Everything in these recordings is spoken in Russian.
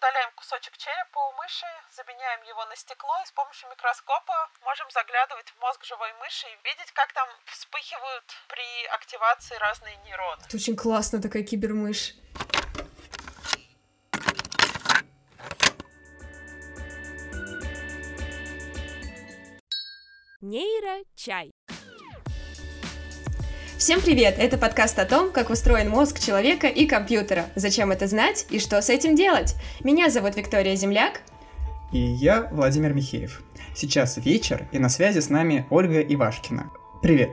удаляем кусочек черепа у мыши, заменяем его на стекло и с помощью микроскопа можем заглядывать в мозг живой мыши и видеть, как там вспыхивают при активации разные нейроны. Это очень классно, такая кибермышь. Нейрочай. Всем привет! Это подкаст о том, как устроен мозг человека и компьютера, зачем это знать и что с этим делать. Меня зовут Виктория Земляк. И я Владимир Михеев. Сейчас вечер, и на связи с нами Ольга Ивашкина. Привет!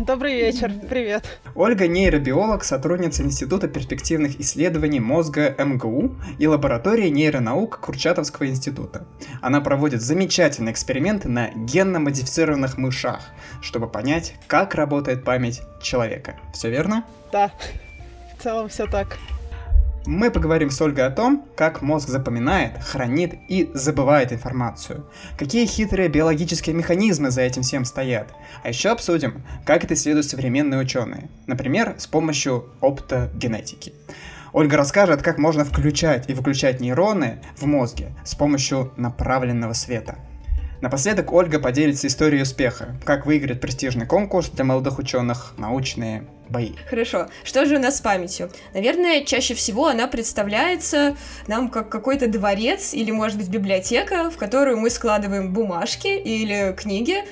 Добрый вечер, привет. Ольга нейробиолог, сотрудница Института перспективных исследований мозга МГУ и лаборатории нейронаук Курчатовского института. Она проводит замечательные эксперименты на генно-модифицированных мышах, чтобы понять, как работает память человека. Все верно? Да, в целом все так. Мы поговорим с Ольгой о том, как мозг запоминает, хранит и забывает информацию, какие хитрые биологические механизмы за этим всем стоят, а еще обсудим, как это исследуют современные ученые, например, с помощью оптогенетики. Ольга расскажет, как можно включать и выключать нейроны в мозге с помощью направленного света – Напоследок Ольга поделится историей успеха, как выиграть престижный конкурс для молодых ученых «Научные бои». Хорошо. Что же у нас с памятью? Наверное, чаще всего она представляется нам как какой-то дворец или, может быть, библиотека, в которую мы складываем бумажки или книги,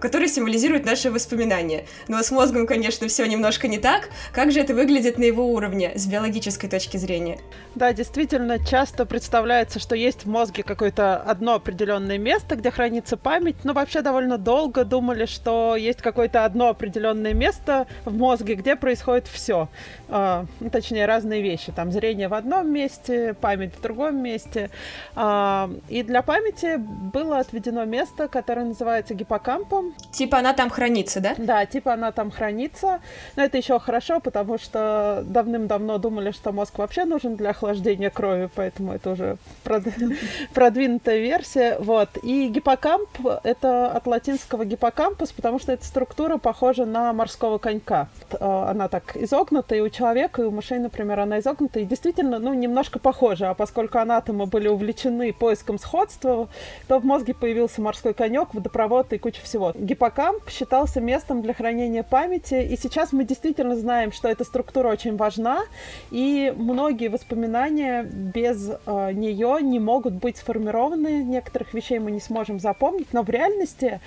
который символизирует наши воспоминания. Но с мозгом, конечно, все немножко не так. Как же это выглядит на его уровне с биологической точки зрения? Да, действительно, часто представляется, что есть в мозге какое-то одно определенное место, где хранится память, но вообще довольно долго думали, что есть какое-то одно определенное место в мозге, где происходит все. А, ну, точнее, разные вещи. Там зрение в одном месте, память в другом месте. А, и для памяти было отведено место, которое называется гиппокамп, лампам. Типа она там хранится, да? Да, типа она там хранится. Но это еще хорошо, потому что давным-давно думали, что мозг вообще нужен для охлаждения крови, поэтому это уже продвинутая версия. Вот. И гиппокамп — это от латинского гиппокампус, потому что эта структура похожа на морского конька. Э, она так изогнута, и у человека, и у мышей, например, она изогнута, и действительно, ну, немножко похожа. А поскольку анатомы были увлечены поиском сходства, то в мозге появился морской конек, водопровод и куча всего. Гиппокамп считался местом для хранения памяти, и сейчас мы действительно знаем, что эта структура очень важна, и многие воспоминания без э, нее не могут быть сформированы, некоторых вещей мы не сможем запомнить, но в реальности,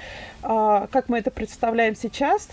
э, как мы это представляем сейчас,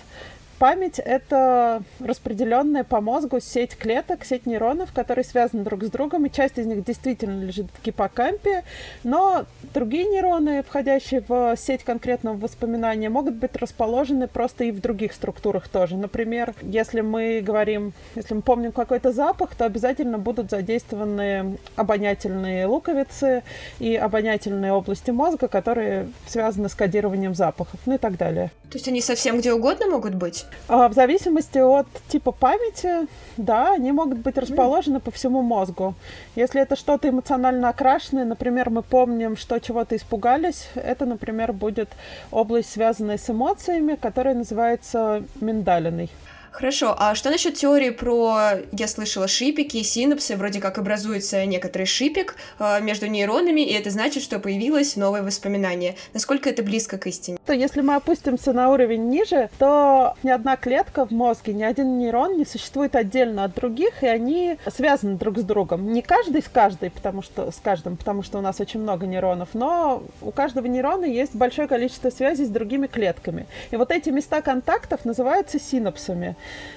Память — это распределенная по мозгу сеть клеток, сеть нейронов, которые связаны друг с другом, и часть из них действительно лежит в гиппокампе, но другие нейроны, входящие в сеть конкретного воспоминания, могут быть расположены просто и в других структурах тоже. Например, если мы говорим, если мы помним какой-то запах, то обязательно будут задействованы обонятельные луковицы и обонятельные области мозга, которые связаны с кодированием запахов, ну и так далее. То есть они совсем где угодно могут быть? А, в зависимости от типа памяти, да, они могут быть расположены по всему мозгу. Если это что-то эмоционально окрашенное, например, мы помним, что чего-то испугались, это, например, будет область, связанная с эмоциями, которая называется миндалиной. Хорошо, а что насчет теории про, я слышала, шипики, синапсы, вроде как образуется некоторый шипик э, между нейронами, и это значит, что появилось новое воспоминание. Насколько это близко к истине? То если мы опустимся на уровень ниже, то ни одна клетка в мозге, ни один нейрон не существует отдельно от других, и они связаны друг с другом. Не каждый с каждой, потому что с каждым, потому что у нас очень много нейронов, но у каждого нейрона есть большое количество связей с другими клетками. И вот эти места контактов называются синапсами.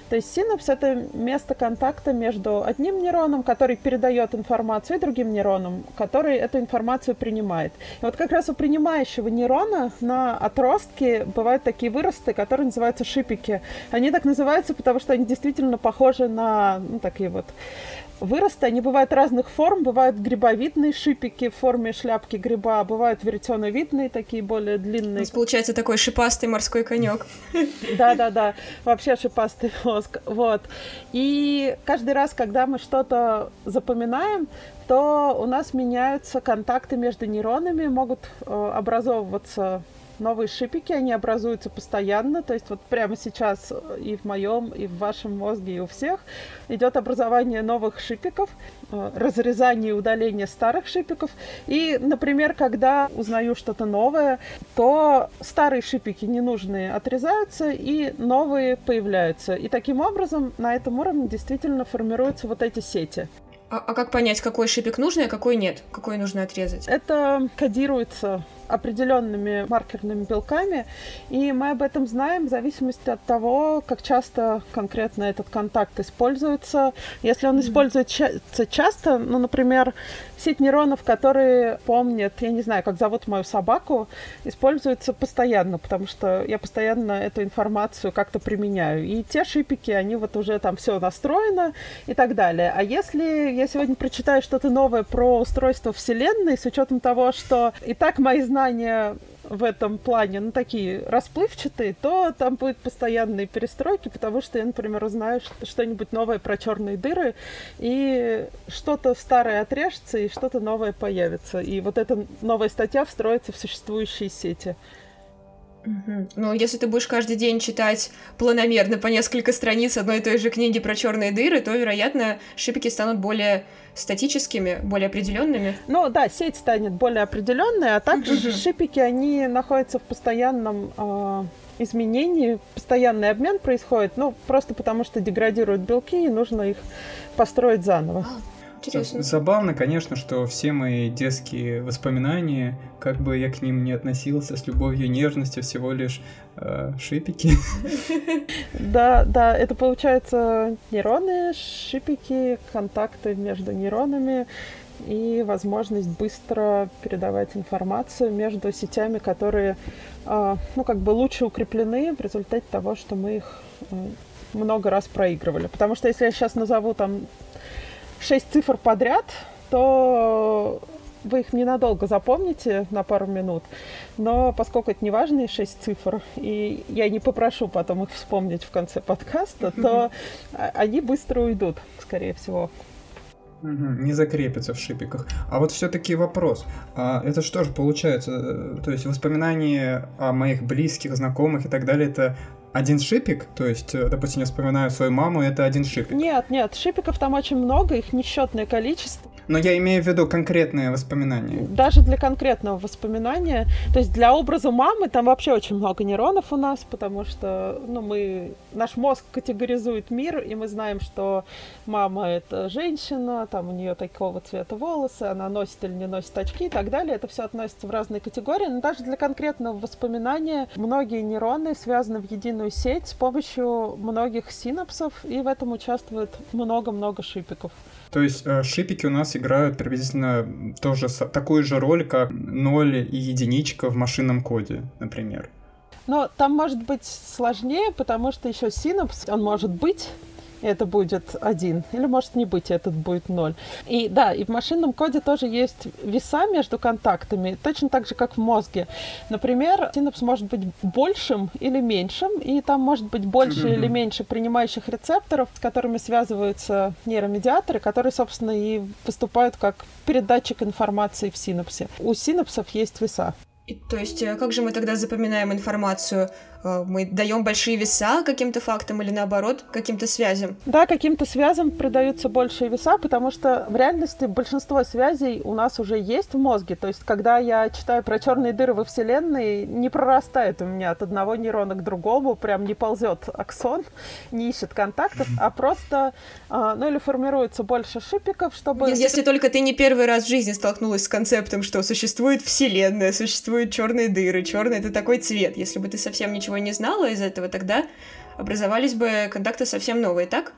То есть синапс — это место контакта между одним нейроном, который передает информацию, и другим нейроном, который эту информацию принимает. И вот как раз у принимающего нейрона на отростке бывают такие выросты, которые называются шипики. Они так называются, потому что они действительно похожи на ну, такие вот Выросты, они бывают разных форм. Бывают грибовидные шипики в форме шляпки гриба, бывают веретеновидные, такие более длинные. У нас получается такой шипастый морской конек. Да-да-да, вообще шипастый мозг. Вот. И каждый раз, когда мы что-то запоминаем, то у нас меняются контакты между нейронами, могут э, образовываться новые шипики, они образуются постоянно, то есть вот прямо сейчас и в моем, и в вашем мозге, и у всех идет образование новых шипиков, э, разрезание и удаление старых шипиков. И, например, когда узнаю что-то новое, то старые шипики ненужные отрезаются, и новые появляются. И таким образом на этом уровне действительно формируются вот эти сети. А, а как понять, какой шипик нужный, а какой нет? Какой нужно отрезать? Это кодируется определенными маркерными белками, и мы об этом знаем в зависимости от того, как часто конкретно этот контакт используется. Если он используется часто, ну, например, сеть нейронов, которые помнят, я не знаю, как зовут мою собаку, используется постоянно, потому что я постоянно эту информацию как-то применяю. И те шипики, они вот уже там все настроено и так далее. А если я сегодня прочитаю что-то новое про устройство Вселенной, с учетом того, что и так мои знания в этом плане, ну, такие расплывчатые, то там будут постоянные перестройки, потому что я, например, узнаю что-нибудь новое про черные дыры, и что-то старое отрежется, и что-то новое появится. И вот эта новая статья встроится в существующие сети. Угу. Ну, если ты будешь каждый день читать планомерно по несколько страниц одной и той же книги про черные дыры, то, вероятно, шипики станут более статическими, более определенными. Ну да, сеть станет более определенной, а также угу. шипики, они находятся в постоянном э, изменении, постоянный обмен происходит, ну, просто потому что деградируют белки, и нужно их построить заново. А, Интересно. Забавно, конечно, что все мои детские воспоминания, как бы я к ним не относился, с любовью и нежностью, всего лишь э, шипики. Да, да, это получается нейроны, шипики, контакты между нейронами и возможность быстро передавать информацию между сетями, которые, э, ну, как бы лучше укреплены в результате того, что мы их э, много раз проигрывали. Потому что если я сейчас назову там шесть цифр подряд, то вы их ненадолго запомните, на пару минут. Но поскольку это не важные шесть цифр, и я не попрошу потом их вспомнить в конце подкаста, то они быстро уйдут, скорее всего. не закрепятся в шипиках. А вот все-таки вопрос. А это что же получается? Э, то есть воспоминания о моих близких, знакомых и так далее, это один шипик, то есть, э, допустим, я вспоминаю свою маму, это один шипик. Нет, нет, шипиков там очень много, их несчетное количество. Но я имею в виду конкретные воспоминания. Даже для конкретного воспоминания. То есть для образа мамы там вообще очень много нейронов у нас, потому что ну, мы, наш мозг категоризует мир, и мы знаем, что мама — это женщина, там у нее такого цвета волосы, она носит или не носит очки и так далее. Это все относится в разные категории. Но даже для конкретного воспоминания многие нейроны связаны в единую сеть с помощью многих синапсов, и в этом участвует много-много шипиков. То есть э, шипики у нас играют приблизительно тоже такую же роль, как ноль и единичка в машинном коде, например. Но там может быть сложнее, потому что еще синапс, он может быть это будет один, или может не быть, этот будет ноль. И да, и в машинном коде тоже есть веса между контактами, точно так же, как в мозге. Например, синапс может быть большим или меньшим, и там может быть больше mm-hmm. или меньше принимающих рецепторов, с которыми связываются нейромедиаторы, которые, собственно, и выступают как передатчик информации в синапсе. У синапсов есть веса. И, то есть, э, как же мы тогда запоминаем информацию? Э, мы даем большие веса каким-то фактам или наоборот каким-то связям? Да, каким-то связям придаются большие веса, потому что в реальности большинство связей у нас уже есть в мозге. То есть, когда я читаю про черные дыры во Вселенной, не прорастает у меня от одного нейрона к другому, прям не ползет аксон, не ищет контактов, а просто, а, ну или формируется больше шипиков, чтобы... Если, если только ты не первый раз в жизни столкнулась с концептом, что существует Вселенная, существуют черные дыры, черный это такой цвет. Если бы ты совсем ничего ничего не знала из этого, тогда образовались бы контакты совсем новые, так?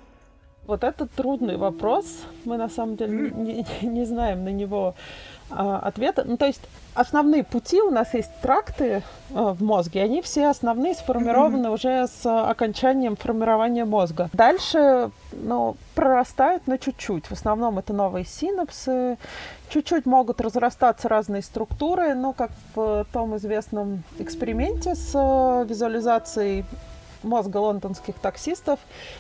Вот это трудный вопрос. Мы на самом деле не, не знаем на него ответа. Ну, то есть основные пути у нас есть тракты а, в мозге, они все основные сформированы mm-hmm. уже с окончанием формирования мозга. Дальше, ну, прорастают, но чуть-чуть. В основном это новые синапсы. Чуть-чуть могут разрастаться разные структуры, ну, как в том известном эксперименте с визуализацией мозга лондонских таксистов,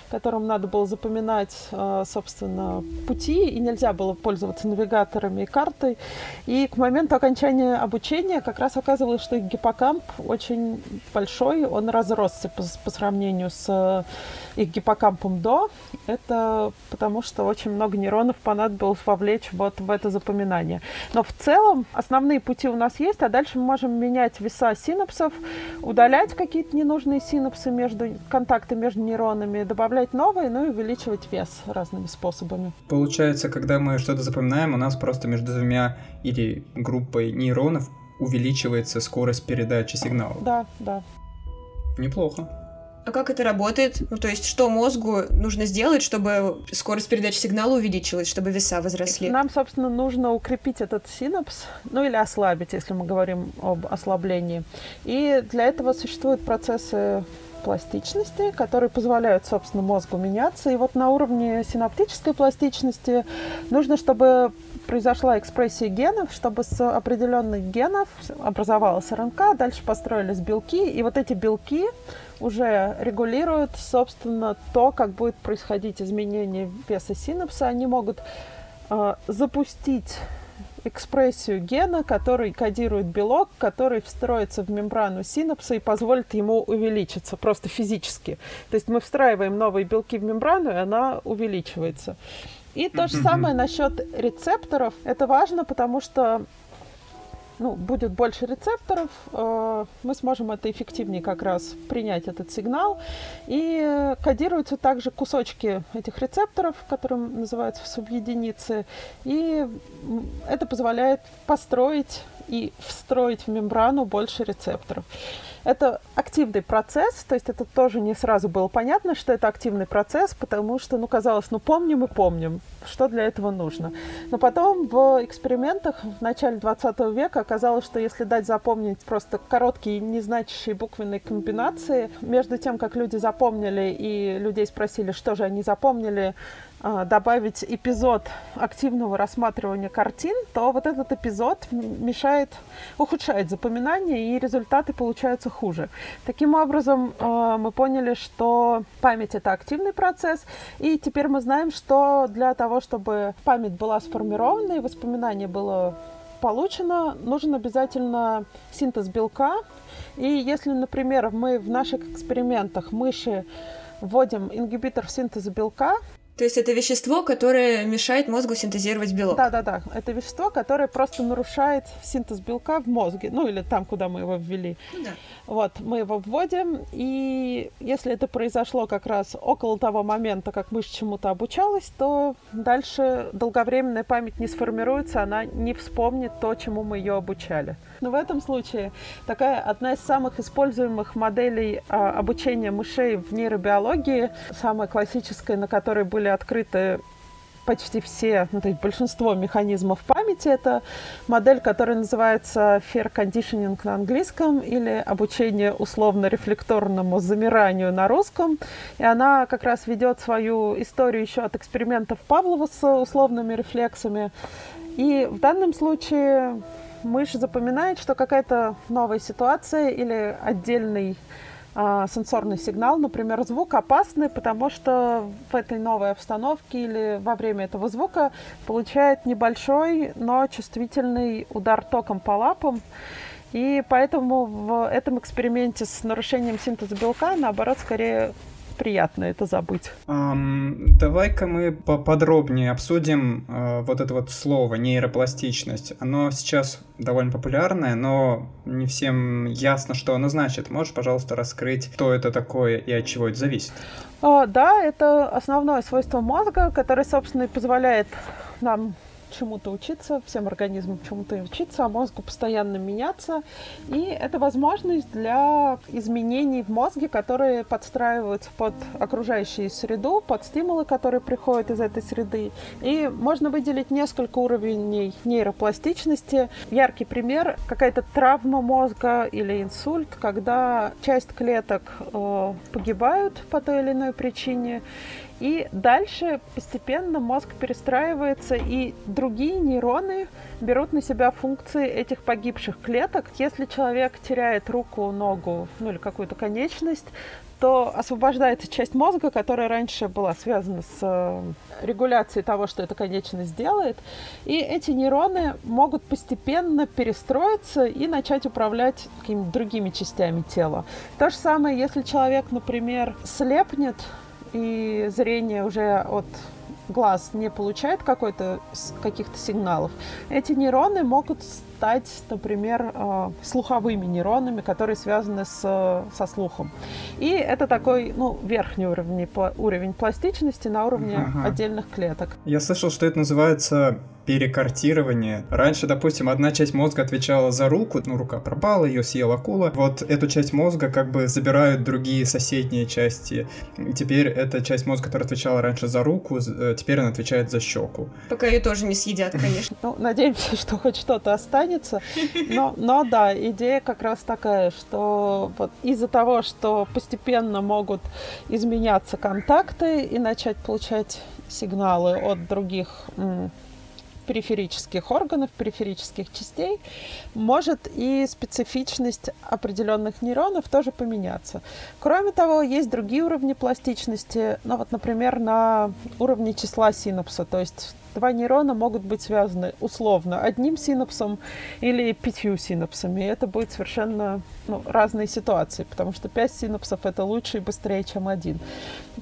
которым надо было запоминать, э, собственно, пути, и нельзя было пользоваться навигаторами и картой. И к моменту окончания обучения как раз оказывалось, что их гиппокамп очень большой, он разросся по, по сравнению с э, их гиппокампом до. Это потому, что очень много нейронов понадобилось вовлечь вот в это запоминание. Но в целом основные пути у нас есть, а дальше мы можем менять веса синапсов, удалять какие-то ненужные синапсы между контакты между нейронами, добавлять новые, ну и увеличивать вес разными способами. Получается, когда мы что-то запоминаем, у нас просто между двумя или группой нейронов увеличивается скорость передачи сигнала. Да, да. Неплохо. А как это работает? Ну, то есть, что мозгу нужно сделать, чтобы скорость передачи сигнала увеличилась, чтобы веса возросли? Нам, собственно, нужно укрепить этот синапс, ну или ослабить, если мы говорим об ослаблении. И для этого существуют процессы пластичности, которые позволяют, собственно, мозгу меняться. И вот на уровне синаптической пластичности нужно, чтобы произошла экспрессия генов, чтобы с определенных генов образовалась РНК, дальше построились белки, и вот эти белки уже регулируют, собственно, то, как будет происходить изменение веса синапса. Они могут э, запустить экспрессию гена, который кодирует белок, который встроится в мембрану синапса и позволит ему увеличиться просто физически. То есть мы встраиваем новые белки в мембрану, и она увеличивается. И то же самое насчет рецепторов. Это важно, потому что ну, будет больше рецепторов, э, мы сможем это эффективнее как раз принять этот сигнал. И кодируются также кусочки этих рецепторов, которые называются субъединицы. И это позволяет построить и встроить в мембрану больше рецепторов. Это активный процесс, то есть это тоже не сразу было понятно, что это активный процесс, потому что, ну, казалось, ну, помним и помним, что для этого нужно. Но потом в экспериментах в начале 20 века оказалось, что если дать запомнить просто короткие, незначащие буквенные комбинации, между тем, как люди запомнили и людей спросили, что же они запомнили, добавить эпизод активного рассматривания картин, то вот этот эпизод мешает, ухудшает запоминание, и результаты получаются хуже. Таким образом, а, мы поняли, что память — это активный процесс, и теперь мы знаем, что для того, чтобы память была сформирована и воспоминание было получено, нужен обязательно синтез белка. И если, например, мы в наших экспериментах мыши вводим ингибитор синтеза белка, то есть это вещество, которое мешает мозгу синтезировать белок? Да-да-да. Это вещество, которое просто нарушает синтез белка в мозге. Ну, или там, куда мы его ввели. Ну да. Вот, мы его вводим, и если это произошло как раз около того момента, как мышь чему-то обучалась, то дальше долговременная память не сформируется, она не вспомнит то, чему мы ее обучали. Но в этом случае такая одна из самых используемых моделей а, обучения мышей в нейробиологии, самая классическая, на которой были открыты почти все, ну, то есть большинство механизмов памяти. Это модель, которая называется Fair Conditioning на английском или обучение условно-рефлекторному замиранию на русском. И она как раз ведет свою историю еще от экспериментов Павлова с условными рефлексами. И в данном случае мышь запоминает, что какая-то новая ситуация или отдельный а, сенсорный сигнал, например, звук опасный, потому что в этой новой обстановке или во время этого звука получает небольшой, но чувствительный удар током по лапам. И поэтому в этом эксперименте с нарушением синтеза белка, наоборот, скорее приятно это забыть. Um, давай-ка мы поподробнее обсудим uh, вот это вот слово нейропластичность. Оно сейчас довольно популярное, но не всем ясно, что оно значит. Можешь, пожалуйста, раскрыть, что это такое и от чего это зависит? Uh, да, это основное свойство мозга, которое, собственно, и позволяет нам чему-то учиться, всем организмам чему-то учиться, а мозгу постоянно меняться. И это возможность для изменений в мозге, которые подстраиваются под окружающую среду, под стимулы, которые приходят из этой среды. И можно выделить несколько уровней нейропластичности. Яркий пример — какая-то травма мозга или инсульт, когда часть клеток э, погибают по той или иной причине, И дальше постепенно мозг перестраивается, и другие нейроны берут на себя функции этих погибших клеток. Если человек теряет руку, ногу, ну или какую-то конечность, то освобождается часть мозга, которая раньше была связана с э, регуляцией того, что эта конечность делает. И эти нейроны могут постепенно перестроиться и начать управлять какими-то другими частями тела. То же самое, если человек, например, слепнет, и зрение уже от глаз не получает какой-то каких-то сигналов, эти нейроны могут стать, например, э, слуховыми нейронами, которые связаны с, со слухом. И это такой, ну, верхний уровень, уровень пластичности на уровне ага. отдельных клеток. Я слышал, что это называется перекартирование. Раньше, допустим, одна часть мозга отвечала за руку, ну, рука пропала, ее съела акула. Вот эту часть мозга как бы забирают другие соседние части. Теперь эта часть мозга, которая отвечала раньше за руку, э, теперь она отвечает за щеку. Пока ее тоже не съедят, конечно. Ну, надеемся, что хоть что-то останется. Но, но да, идея как раз такая, что вот из-за того, что постепенно могут изменяться контакты и начать получать сигналы от других периферических органов, периферических частей, может и специфичность определенных нейронов тоже поменяться. Кроме того, есть другие уровни пластичности, ну вот, например, на уровне числа синапса, то есть два нейрона могут быть связаны условно одним синапсом или пятью синапсами. И это будет совершенно ну, разные ситуации, потому что пять синапсов это лучше и быстрее, чем один.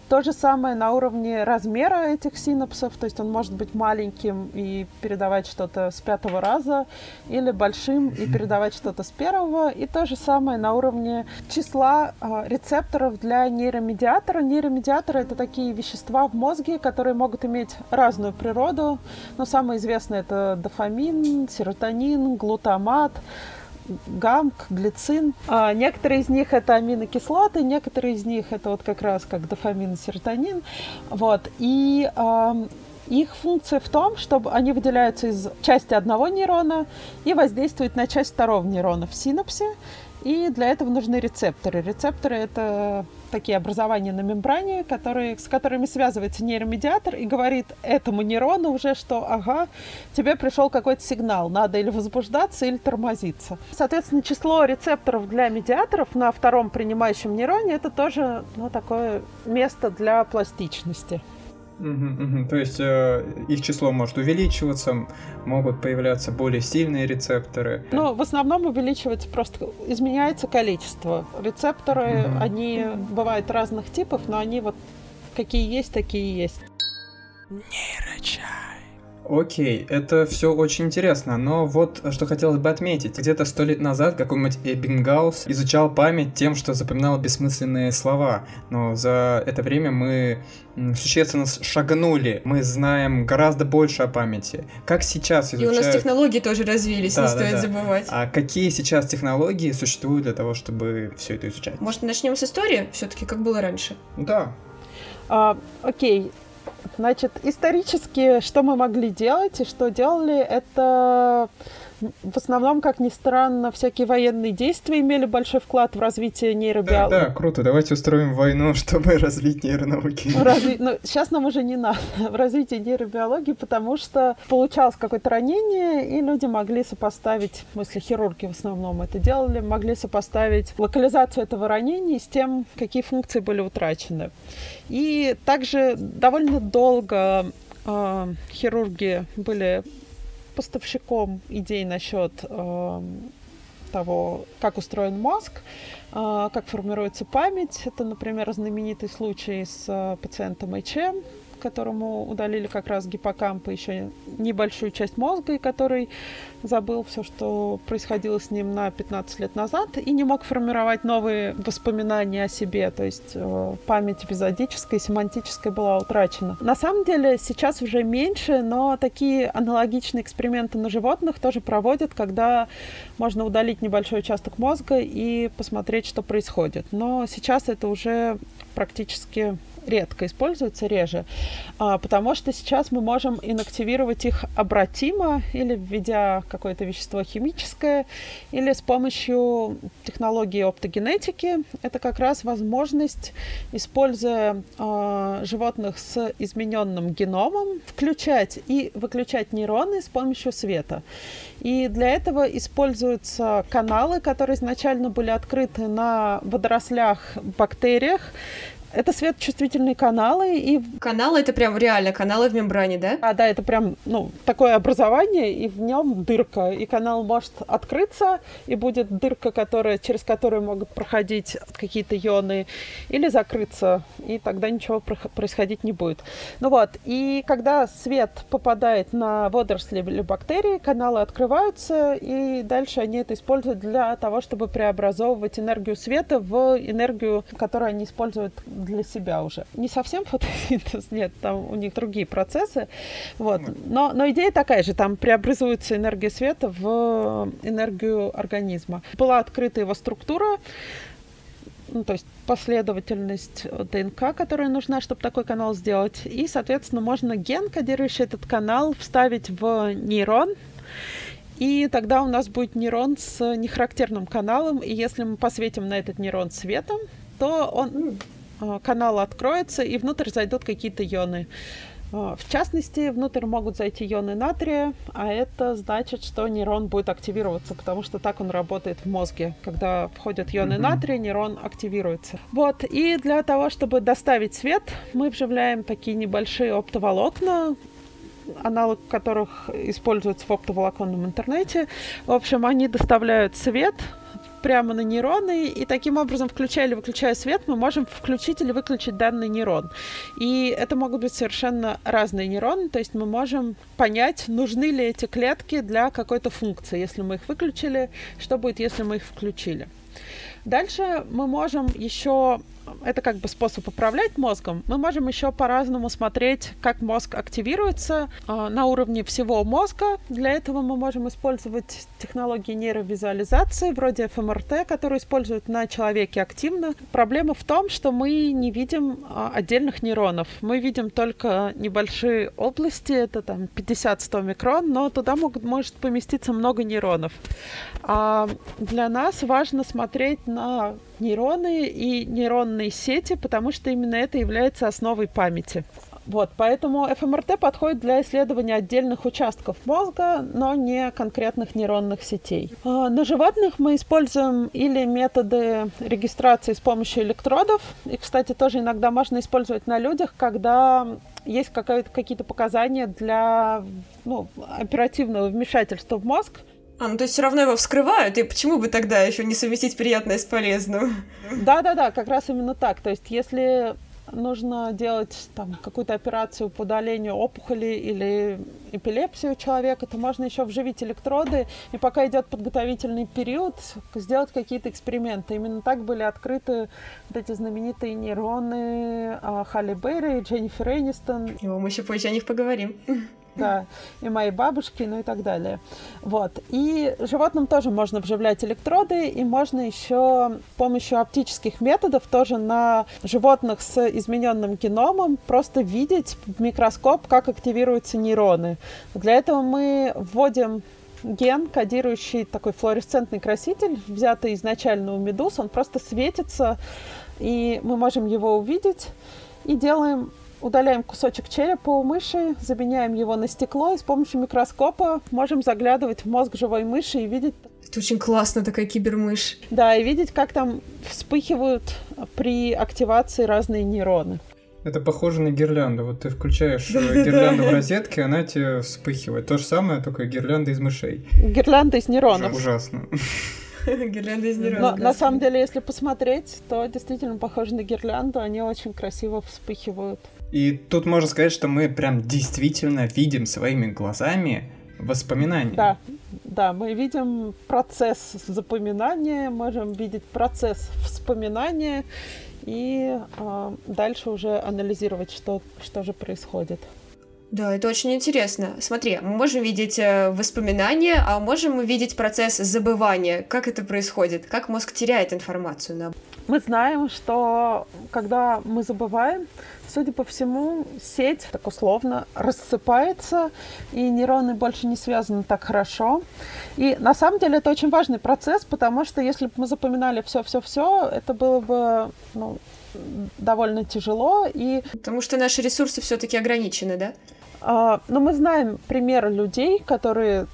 То же самое на уровне размера этих синапсов, то есть он может быть маленьким и передавать что-то с пятого раза, или большим и передавать что-то с первого. И то же самое на уровне числа э, рецепторов для нейромедиатора. Нейромедиаторы это такие вещества в мозге, которые могут иметь разную природу. Но самое известное это дофамин, серотонин, глутамат гамк, глицин. А некоторые из них это аминокислоты, некоторые из них это вот как раз как дофамин, серотонин. Вот. И а, их функция в том, чтобы они выделяются из части одного нейрона и воздействуют на часть второго нейрона в синапсе. И для этого нужны рецепторы. Рецепторы — это такие образования на мембране, которые, с которыми связывается нейромедиатор и говорит этому нейрону уже, что ага, тебе пришел какой-то сигнал, надо или возбуждаться, или тормозиться. Соответственно, число рецепторов для медиаторов на втором принимающем нейроне это тоже ну, такое место для пластичности. Угу, угу. То есть э, их число может увеличиваться, могут появляться более сильные рецепторы. Ну, в основном увеличивается просто изменяется количество. Рецепторы, угу. они бывают разных типов, но они вот какие есть, такие есть. Нейрочай. Окей, это все очень интересно, но вот что хотелось бы отметить. Где-то сто лет назад какой-нибудь Эббингаус изучал память тем, что запоминал бессмысленные слова, но за это время мы существенно шагнули, мы знаем гораздо больше о памяти. Как сейчас изучают... И у нас технологии тоже развились, да, не да, стоит да. забывать. А какие сейчас технологии существуют для того, чтобы все это изучать? Может, начнем с истории, все-таки, как было раньше? Да. А, окей, Значит, исторически, что мы могли делать и что делали, это в основном, как ни странно, всякие военные действия имели большой вклад в развитие нейробиологии. Да, да, круто. Давайте устроим войну, чтобы развить нейронауки. Разви... Ну, сейчас нам уже не надо в развитии нейробиологии, потому что получалось какое-то ранение, и люди могли сопоставить, в смысле хирурги в основном это делали, могли сопоставить локализацию этого ранения с тем, какие функции были утрачены. И также довольно долго э, хирурги были поставщиком идей насчет э, того, как устроен мозг, э, как формируется память. Это, например, знаменитый случай с э, пациентом HM, которому удалили как раз гиппокамп и еще небольшую часть мозга, и который забыл все, что происходило с ним на 15 лет назад, и не мог формировать новые воспоминания о себе. То есть э, память эпизодическая и семантическая была утрачена. На самом деле сейчас уже меньше, но такие аналогичные эксперименты на животных тоже проводят, когда можно удалить небольшой участок мозга и посмотреть, что происходит. Но сейчас это уже практически редко используются, реже, а, потому что сейчас мы можем инактивировать их обратимо или введя какое-то вещество химическое, или с помощью технологии оптогенетики. Это как раз возможность, используя э, животных с измененным геномом, включать и выключать нейроны с помощью света. И для этого используются каналы, которые изначально были открыты на водорослях, бактериях, это светочувствительные каналы и... Каналы это прям реально каналы в мембране, да? А, да, это прям, ну, такое образование, и в нем дырка. И канал может открыться, и будет дырка, которая, через которую могут проходить какие-то ионы, или закрыться, и тогда ничего происходить не будет. Ну вот, и когда свет попадает на водоросли или бактерии, каналы открываются, и дальше они это используют для того, чтобы преобразовывать энергию света в энергию, которую они используют для себя уже. Не совсем фотосинтез, нет, там у них другие процессы. Вот. Но, но идея такая же, там преобразуется энергия света в энергию организма. Была открыта его структура, ну, то есть последовательность ДНК, которая нужна, чтобы такой канал сделать. И, соответственно, можно ген, кодирующий этот канал, вставить в нейрон, и тогда у нас будет нейрон с нехарактерным каналом, и если мы посветим на этот нейрон светом, то он а, канал откроется, и внутрь зайдут какие-то ионы. А, в частности, внутрь могут зайти ионы натрия, а это значит, что нейрон будет активироваться, потому что так он работает в мозге. Когда входят ионы mm-hmm. натрия, нейрон активируется. Вот, и для того, чтобы доставить свет, мы вживляем такие небольшие оптоволокна, аналог которых используется в оптоволоконном интернете. В общем, они доставляют свет прямо на нейроны, и таким образом, включая или выключая свет, мы можем включить или выключить данный нейрон. И это могут быть совершенно разные нейроны, то есть мы можем понять, нужны ли эти клетки для какой-то функции. Если мы их выключили, что будет, если мы их включили. Дальше мы можем еще это как бы способ управлять мозгом. Мы можем еще по-разному смотреть, как мозг активируется э, на уровне всего мозга. Для этого мы можем использовать технологии нейровизуализации, вроде ФМРТ, которые используют на человеке активно. Проблема в том, что мы не видим э, отдельных нейронов. Мы видим только небольшие области, это там 50-100 микрон, но туда могут, может поместиться много нейронов. А для нас важно смотреть на нейроны и нейронные сети, потому что именно это является основой памяти. Вот, поэтому ФМРТ подходит для исследования отдельных участков мозга, но не конкретных нейронных сетей. А, на животных мы используем или методы регистрации с помощью электродов, и, кстати, тоже иногда можно использовать на людях, когда есть какие-то показания для ну, оперативного вмешательства в мозг, а, ну то есть все равно его вскрывают, и почему бы тогда еще не совместить приятное с полезным? Да-да-да, как раз именно так. То есть если нужно делать там какую-то операцию по удалению опухоли или эпилепсии у человека, то можно еще вживить электроды, и пока идет подготовительный период, сделать какие-то эксперименты. Именно так были открыты вот эти знаменитые нейроны а, Халли Берри и Дженнифер Энистон. И мы еще позже о них поговорим да, и моей бабушки, ну и так далее. Вот. И животным тоже можно вживлять электроды, и можно еще с помощью оптических методов тоже на животных с измененным геномом просто видеть в микроскоп, как активируются нейроны. Для этого мы вводим ген, кодирующий такой флуоресцентный краситель, взятый изначально у медуз, он просто светится, и мы можем его увидеть, и делаем удаляем кусочек черепа у мыши, заменяем его на стекло и с помощью микроскопа можем заглядывать в мозг живой мыши и видеть... Это очень классно, такая кибермышь. Да, и видеть, как там вспыхивают при активации разные нейроны. Это похоже на гирлянду. Вот ты включаешь э, гирлянду в розетке, она тебе вспыхивает. То же самое, только гирлянда из мышей. Гирлянда из нейронов. Ужасно. Гирлянда из нейронов. Но на самом деле, если посмотреть, то действительно похоже на гирлянду. Они очень красиво вспыхивают. И тут можно сказать, что мы прям действительно видим своими глазами воспоминания. Да, да, мы видим процесс запоминания, можем видеть процесс вспоминания и э, дальше уже анализировать, что, что же происходит. Да, это очень интересно. Смотри, мы можем видеть э, воспоминания, а можем мы видеть процесс забывания. Как это происходит? Как мозг теряет информацию? На... Мы знаем, что когда мы забываем, судя по всему, сеть так условно рассыпается, и нейроны больше не связаны так хорошо. И на самом деле это очень важный процесс, потому что если бы мы запоминали все-все-все, это было бы ну, довольно тяжело. И... Потому что наши ресурсы все-таки ограничены, да? А, но мы знаем примеры людей, которые,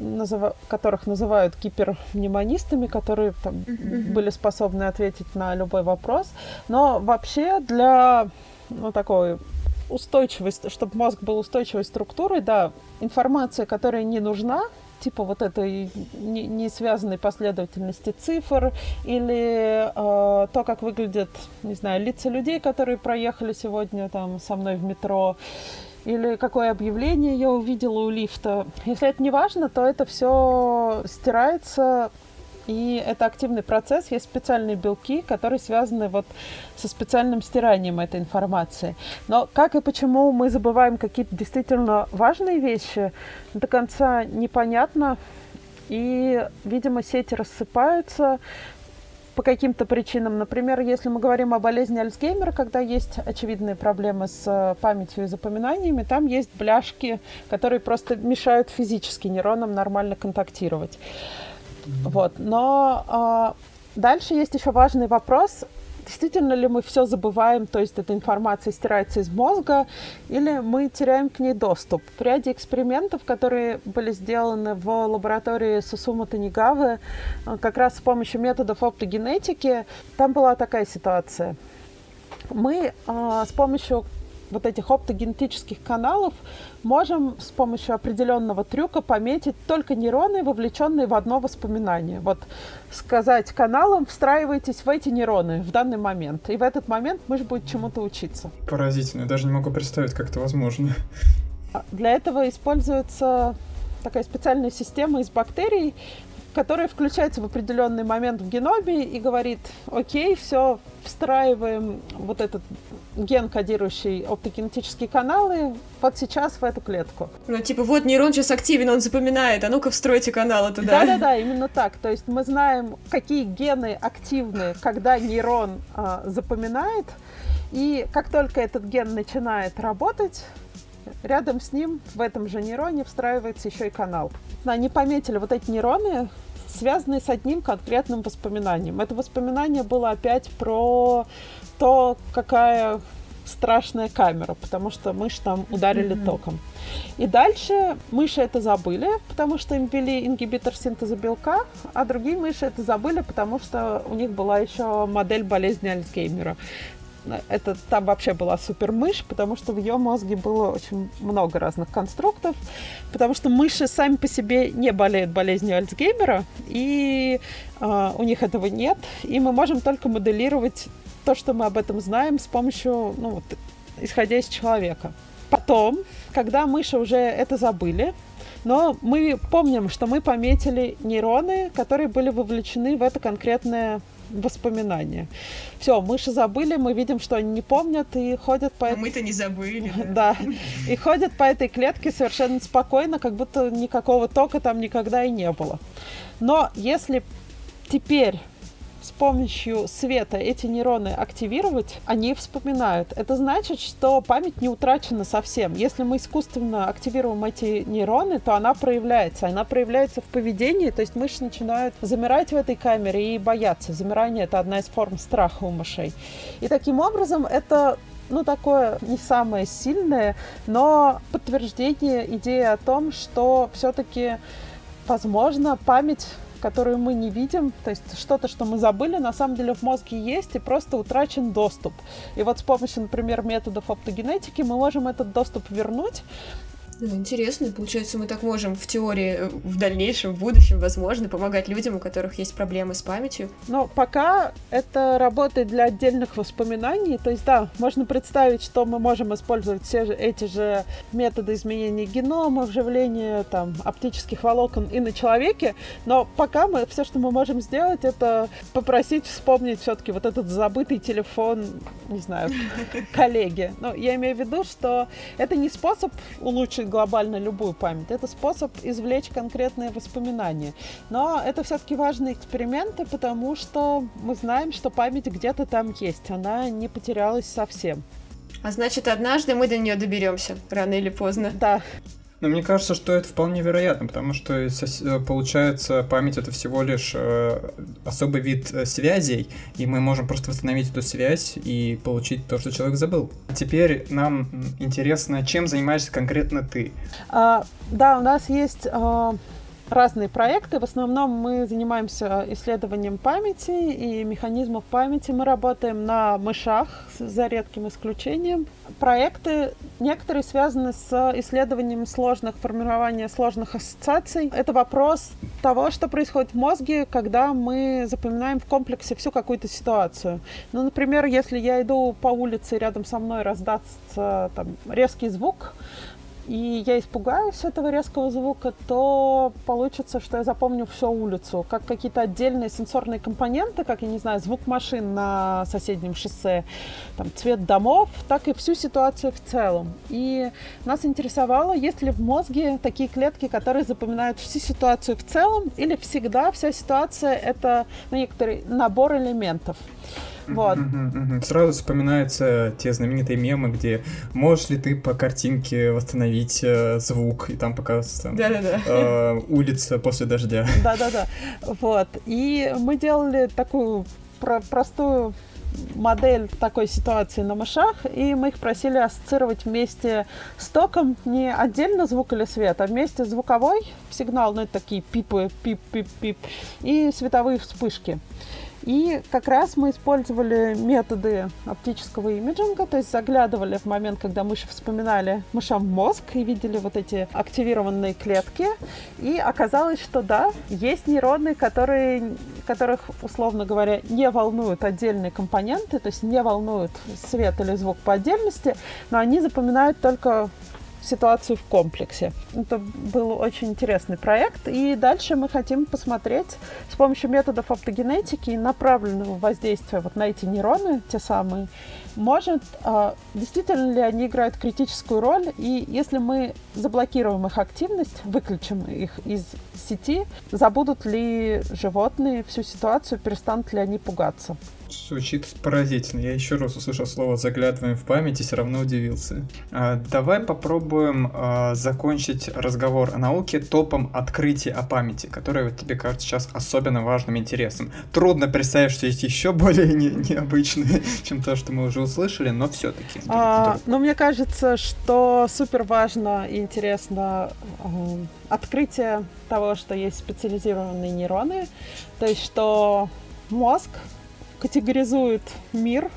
называ, которых называют гипермнемонистами, которые там, были способны ответить на любой вопрос. Но вообще для ну, такой устойчивость, чтобы мозг был устойчивой структурой, да, информация, которая не нужна, типа вот этой не, не связанной последовательности цифр или э, то, как выглядят, не знаю, лица людей, которые проехали сегодня там со мной в метро, или какое объявление я увидела у лифта. Если это не важно, то это все стирается и это активный процесс. Есть специальные белки, которые связаны вот со специальным стиранием этой информации. Но как и почему мы забываем какие-то действительно важные вещи, до конца непонятно. И, видимо, сети рассыпаются по каким-то причинам. Например, если мы говорим о болезни Альцгеймера, когда есть очевидные проблемы с памятью и запоминаниями, там есть бляшки, которые просто мешают физически нейронам нормально контактировать. Вот. Но а, дальше есть еще важный вопрос. Действительно ли мы все забываем, то есть эта информация стирается из мозга, или мы теряем к ней доступ? В ряде экспериментов, которые были сделаны в лаборатории Сусума Танигавы, а, как раз с помощью методов оптогенетики, там была такая ситуация. Мы а, с помощью вот этих оптогенетических каналов можем с помощью определенного трюка пометить только нейроны, вовлеченные в одно воспоминание. Вот сказать каналам, встраивайтесь в эти нейроны в данный момент. И в этот момент мышь будет чему-то учиться. Поразительно. Я даже не могу представить, как это возможно. Для этого используется такая специальная система из бактерий, которая включается в определенный момент в геноме и говорит, окей, все, встраиваем вот этот ген, кодирующий оптогенетические каналы, вот сейчас в эту клетку. Ну, типа, вот нейрон сейчас активен, он запоминает, а ну-ка встройте каналы туда. Да-да-да, именно так. То есть мы знаем, какие гены активны, когда нейрон а, запоминает, и как только этот ген начинает работать, рядом с ним в этом же нейроне встраивается еще и канал. Они пометили вот эти нейроны, связанные с одним конкретным воспоминанием. Это воспоминание было опять про то, какая страшная камера, потому что мышь там ударили mm-hmm. током. И дальше мыши это забыли, потому что им ввели ингибитор синтеза белка, а другие мыши это забыли, потому что у них была еще модель болезни Альцгеймера это там вообще была супер мышь, потому что в ее мозге было очень много разных конструктов, потому что мыши сами по себе не болеют болезнью Альцгеймера, и э, у них этого нет, и мы можем только моделировать то, что мы об этом знаем с помощью, ну, вот, исходя из человека. Потом, когда мыши уже это забыли, но мы помним, что мы пометили нейроны, которые были вовлечены в это конкретное воспоминания. Все, мыши забыли, мы видим, что они не помнят и ходят по... А мы-то не забыли. Да. И ходят по этой клетке совершенно спокойно, как будто никакого тока там никогда и не было. Но если теперь с помощью света эти нейроны активировать, они вспоминают. Это значит, что память не утрачена совсем. Если мы искусственно активируем эти нейроны, то она проявляется. Она проявляется в поведении, то есть мыши начинают замирать в этой камере и бояться. Замирание — это одна из форм страха у мышей. И таким образом это ну, такое не самое сильное, но подтверждение идеи о том, что все-таки, возможно, память которую мы не видим, то есть что-то, что мы забыли, на самом деле в мозге есть и просто утрачен доступ. И вот с помощью, например, методов оптогенетики мы можем этот доступ вернуть Ну, интересно. Получается, мы так можем в теории, э, в дальнейшем, в будущем, возможно, помогать людям, у которых есть проблемы с памятью. Но пока это работает для отдельных воспоминаний. То есть, да, можно представить, что мы можем использовать все же эти же методы изменения генома, вживления там, оптических волокон и на человеке. Но пока мы все, что мы можем сделать, это попросить вспомнить все-таки вот этот забытый телефон, не знаю, коллеги. Но я имею в виду, что это не способ улучшить глобально любую память. Это способ извлечь конкретные воспоминания. Но это все-таки важные эксперименты, потому что мы знаем, что память где-то там есть. Она не потерялась совсем. А значит, однажды мы до нее доберемся, рано или поздно. Да. Но мне кажется, что это вполне вероятно, потому что э, получается память это всего лишь э, особый вид э, связей, и мы можем просто восстановить эту связь и получить то, что человек забыл. Теперь нам интересно, чем занимаешься конкретно ты? А, да, у нас есть а, разные проекты. В основном мы занимаемся исследованием памяти и механизмов памяти. Мы работаем на мышах, за редким исключением. Проекты некоторые связаны с исследованием сложных, формирования сложных ассоциаций. Это вопрос того, что происходит в мозге, когда мы запоминаем в комплексе всю какую-то ситуацию. Ну, например, если я иду по улице, рядом со мной раздастся там, резкий звук, и я испугаюсь этого резкого звука, то получится, что я запомню всю улицу, как какие-то отдельные сенсорные компоненты, как, я не знаю, звук машин на соседнем шоссе, там, цвет домов, так и всю ситуацию в целом. И нас интересовало, есть ли в мозге такие клетки, которые запоминают всю ситуацию в целом, или всегда вся ситуация — это ну, некоторый набор элементов. Вот. Сразу вспоминаются те знаменитые мемы, где можешь ли ты по картинке восстановить э, звук, и там показывается там, э, улица после дождя. Да-да-да. Вот. И мы делали такую про простую модель такой ситуации на мышах, и мы их просили ассоциировать вместе с током не отдельно звук или свет, а вместе звуковой сигнал, ну это такие пипы, пип-пип-пип, и световые вспышки. И как раз мы использовали методы оптического имиджинга, то есть заглядывали в момент, когда мыши вспоминали мышам мозг и видели вот эти активированные клетки. И оказалось, что да, есть нейроны, которые, которых, условно говоря, не волнуют отдельные компоненты, то есть не волнуют свет или звук по отдельности, но они запоминают только ситуацию в комплексе. Это был очень интересный проект. И дальше мы хотим посмотреть с помощью методов оптогенетики и направленного воздействия вот на эти нейроны, те самые, может, а, действительно ли они играют критическую роль, и если мы заблокируем их активность, выключим их из сети, забудут ли животные всю ситуацию, перестанут ли они пугаться. Звучит поразительно. Я еще раз услышал слово «заглядываем в память» и все равно удивился. А, давай попробуем а, закончить разговор о науке топом открытий о памяти, которое вот тебе кажется сейчас особенно важным и интересным. Трудно представить, что есть еще более не, необычные, чем то, что мы уже услышали, но все-таки. А, но мне кажется, что супер важно и интересно э, открытие того, что есть специализированные нейроны, то есть что мозг категоризует мир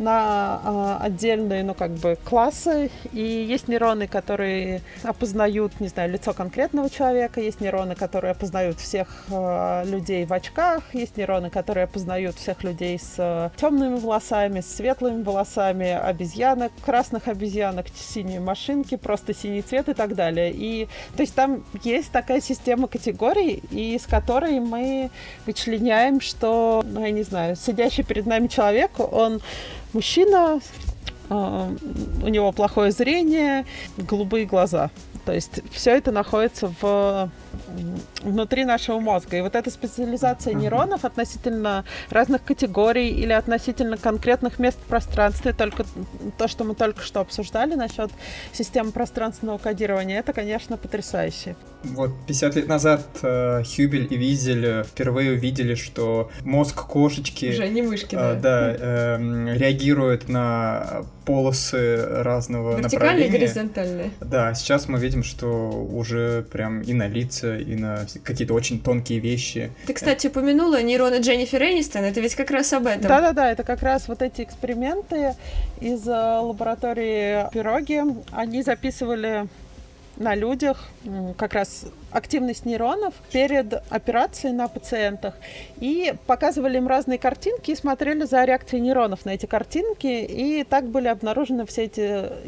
на э, отдельные, ну, как бы, классы. И есть нейроны, которые опознают, не знаю, лицо конкретного человека, есть нейроны, которые опознают всех э, людей в очках, есть нейроны, которые опознают всех людей с э, темными волосами, с светлыми волосами, обезьянок, красных обезьянок, синие машинки, просто синий цвет и так далее. И, то есть, там есть такая система категорий, и с которой мы вычленяем, что, ну, я не знаю, сидящий перед нами человек, он мужчина, а, у него плохое зрение, голубые глаза. То есть все это находится в внутри нашего мозга. И вот эта специализация нейронов относительно разных категорий или относительно конкретных мест в пространстве, только то, что мы только что обсуждали насчет системы пространственного кодирования, это, конечно, потрясающе. Вот 50 лет назад э, Хюбель и Визель э, впервые увидели, что мозг кошечки... Уже не мышки, э, да. Да, э, реагирует на полосы разного Вертикальные направления. и горизонтальные. Да, сейчас мы видим, что уже прям и на лица, и на какие-то очень тонкие вещи. Ты, кстати, упомянула нейроны Дженнифер Энистон, это ведь как раз об этом. Да-да-да, это как раз вот эти эксперименты из э, лаборатории Пироги. Они записывали на людях как раз активность нейронов перед операцией на пациентах. И показывали им разные картинки и смотрели за реакцией нейронов на эти картинки. И так были обнаружены все эти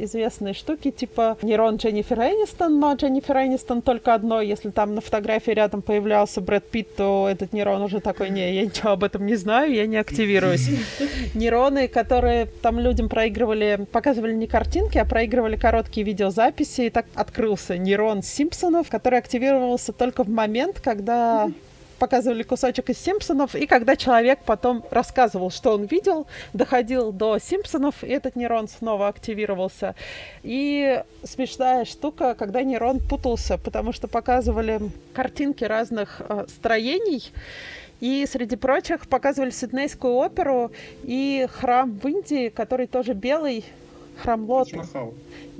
известные штуки, типа нейрон Дженнифер Энистон, но Дженнифер Энистон только одно. Если там на фотографии рядом появлялся Брэд Питт, то этот нейрон уже такой, не, я ничего об этом не знаю, я не активируюсь. Нейроны, которые там людям проигрывали, показывали не картинки, а проигрывали короткие видеозаписи, и так открылся нейрон Симпсонов, который активировал активировался только в момент, когда показывали кусочек из Симпсонов, и когда человек потом рассказывал, что он видел, доходил до Симпсонов, и этот нейрон снова активировался. И смешная штука, когда нейрон путался, потому что показывали картинки разных э, строений, и среди прочих показывали Сиднейскую оперу и храм в Индии, который тоже белый, храм Лотоса.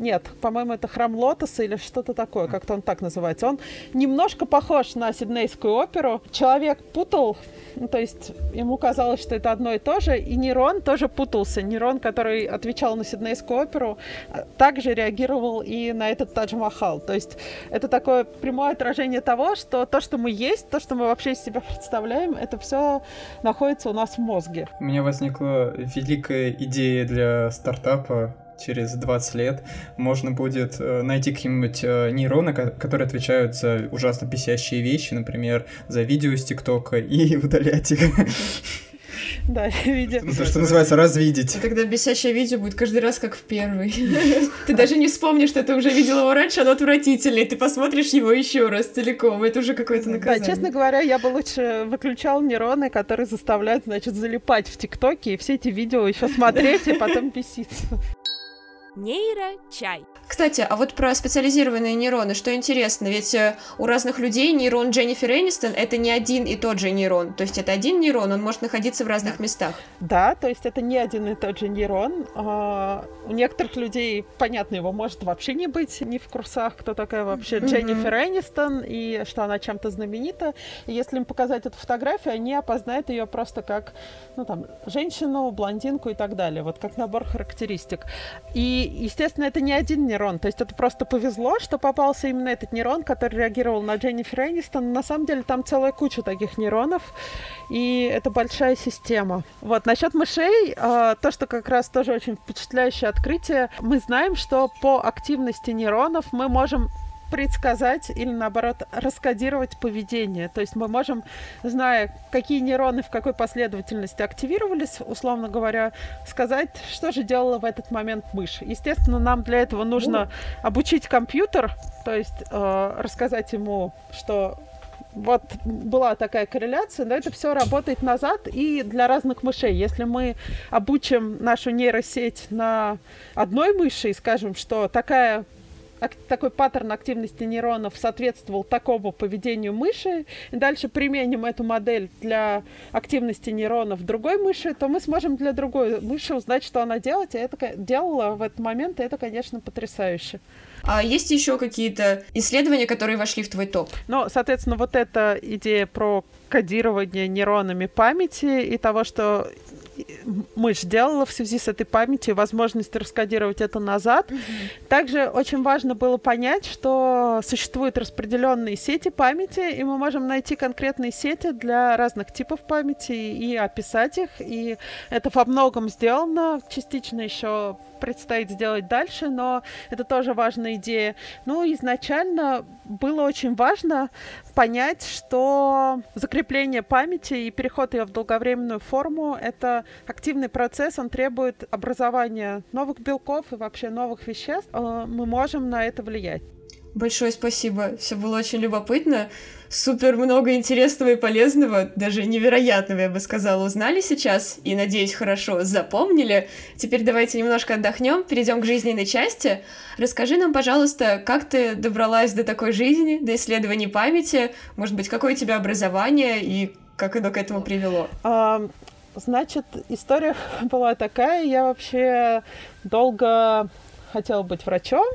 Нет, по-моему, это храм Лотоса или что-то такое, как-то он так называется. Он немножко похож на Сиднейскую оперу. Человек путал, ну, то есть ему казалось, что это одно и то же, и Нерон тоже путался. Нерон, который отвечал на Сиднейскую оперу, также реагировал и на этот Тадж-Махал. То есть это такое прямое отражение того, что то, что мы есть, то, что мы вообще из себя представляем, это все находится у нас в мозге. У меня возникла великая идея для стартапа через 20 лет можно будет э, найти какие-нибудь э, нейроны, которые отвечают за ужасно бесящие вещи, например, за видео из ТикТока, и удалять их. Да, видео. Ну, то, что называется, развидеть. Тогда бесящее видео будет каждый раз как в первый. Ты даже не вспомнишь, что ты уже видел его раньше, оно отвратительное. Ты посмотришь его еще раз целиком. Это уже какое-то наказание. Да, честно говоря, я бы лучше выключал нейроны, которые заставляют, значит, залипать в ТикТоке и все эти видео еще смотреть и потом беситься. Нейрочай. Кстати, а вот про специализированные нейроны, что интересно, ведь э, у разных людей нейрон Дженнифер Энистон это не один и тот же нейрон. То есть это один нейрон, он может находиться в разных местах. Да, то есть это не один и тот же нейрон. А, у некоторых людей, понятно, его может вообще не быть ни в курсах, кто такая вообще mm-hmm. Дженнифер Энистон и что она чем-то знаменита. И если им показать эту фотографию, они опознают ее просто как, ну там, женщину, блондинку и так далее. Вот как набор характеристик. И естественно, это не один нейрон. То есть это просто повезло, что попался именно этот нейрон, который реагировал на Дженнифер Энистон. На самом деле там целая куча таких нейронов, и это большая система. Вот, насчет мышей, э, то, что как раз тоже очень впечатляющее открытие, мы знаем, что по активности нейронов мы можем предсказать или, наоборот, раскодировать поведение. То есть мы можем, зная, какие нейроны в какой последовательности активировались, условно говоря, сказать, что же делала в этот момент мышь. Естественно, нам для этого нужно обучить компьютер, то есть э, рассказать ему, что вот была такая корреляция, но это все работает назад и для разных мышей. Если мы обучим нашу нейросеть на одной мыши и скажем, что такая такой паттерн активности нейронов соответствовал такому поведению мыши, и дальше применим эту модель для активности нейронов другой мыши, то мы сможем для другой мыши узнать, что она делает, и это делала в этот момент, и это, конечно, потрясающе. А есть еще какие-то исследования, которые вошли в твой топ? Ну, соответственно, вот эта идея про кодирование нейронами памяти и того, что мышь делала в связи с этой памятью, возможность раскодировать это назад. Mm-hmm. Также очень важно было понять, что существуют распределенные сети памяти, и мы можем найти конкретные сети для разных типов памяти и описать их. И это во многом сделано, частично еще предстоит сделать дальше, но это тоже важная идея. Ну, изначально было очень важно понять, что закрепление памяти и переход ее в долговременную форму — это активный процесс, он требует образования новых белков и вообще новых веществ. Э, мы можем на это влиять. Большое спасибо, все было очень любопытно. Супер много интересного и полезного, даже невероятного, я бы сказала, узнали сейчас и, надеюсь, хорошо запомнили. Теперь давайте немножко отдохнем, перейдем к жизненной части. Расскажи нам, пожалуйста, как ты добралась до такой жизни, до исследований памяти, может быть, какое у тебя образование и как оно к этому привело? А, значит, история была такая, я вообще долго хотела быть врачом,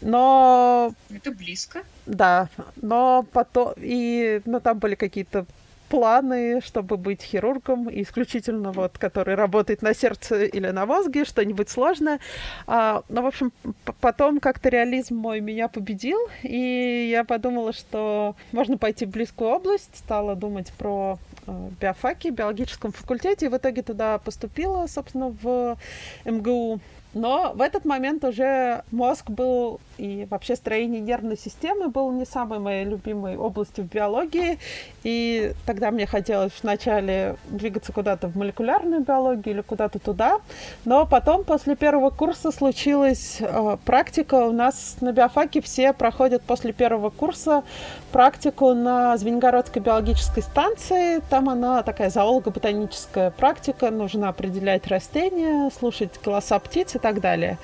но... Это близко. Да, но потом... И, ну, там были какие-то планы, чтобы быть хирургом, исключительно вот, который работает на сердце или на мозге, что-нибудь сложное. А, но, в общем, потом как-то реализм мой меня победил, и я подумала, что можно пойти в близкую область, стала думать про э, биофаки, биологическом факультете, и в итоге туда поступила, собственно, в МГУ. Но в этот момент уже мозг был и вообще строение нервной системы было не самой моей любимой областью в биологии. И тогда мне хотелось вначале двигаться куда-то в молекулярную биологию или куда-то туда. Но потом, после первого курса, случилась э, практика. У нас на биофаке все проходят после первого курса практику на Звенигородской биологической станции. Там она такая зоолого-ботаническая практика. Нужно определять растения, слушать голоса птиц и так далее.